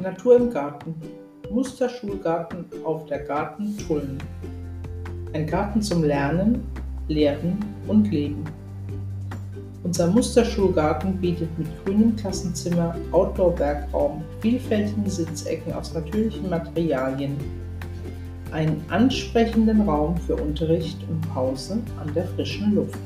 Natur im Garten. Musterschulgarten auf der Garten Tulln. Ein Garten zum Lernen, Lehren und Leben. Unser Musterschulgarten bietet mit grünem Klassenzimmer, Outdoor-Werkraum, vielfältigen Sitzecken aus natürlichen Materialien einen ansprechenden Raum für Unterricht und Pause an der frischen Luft.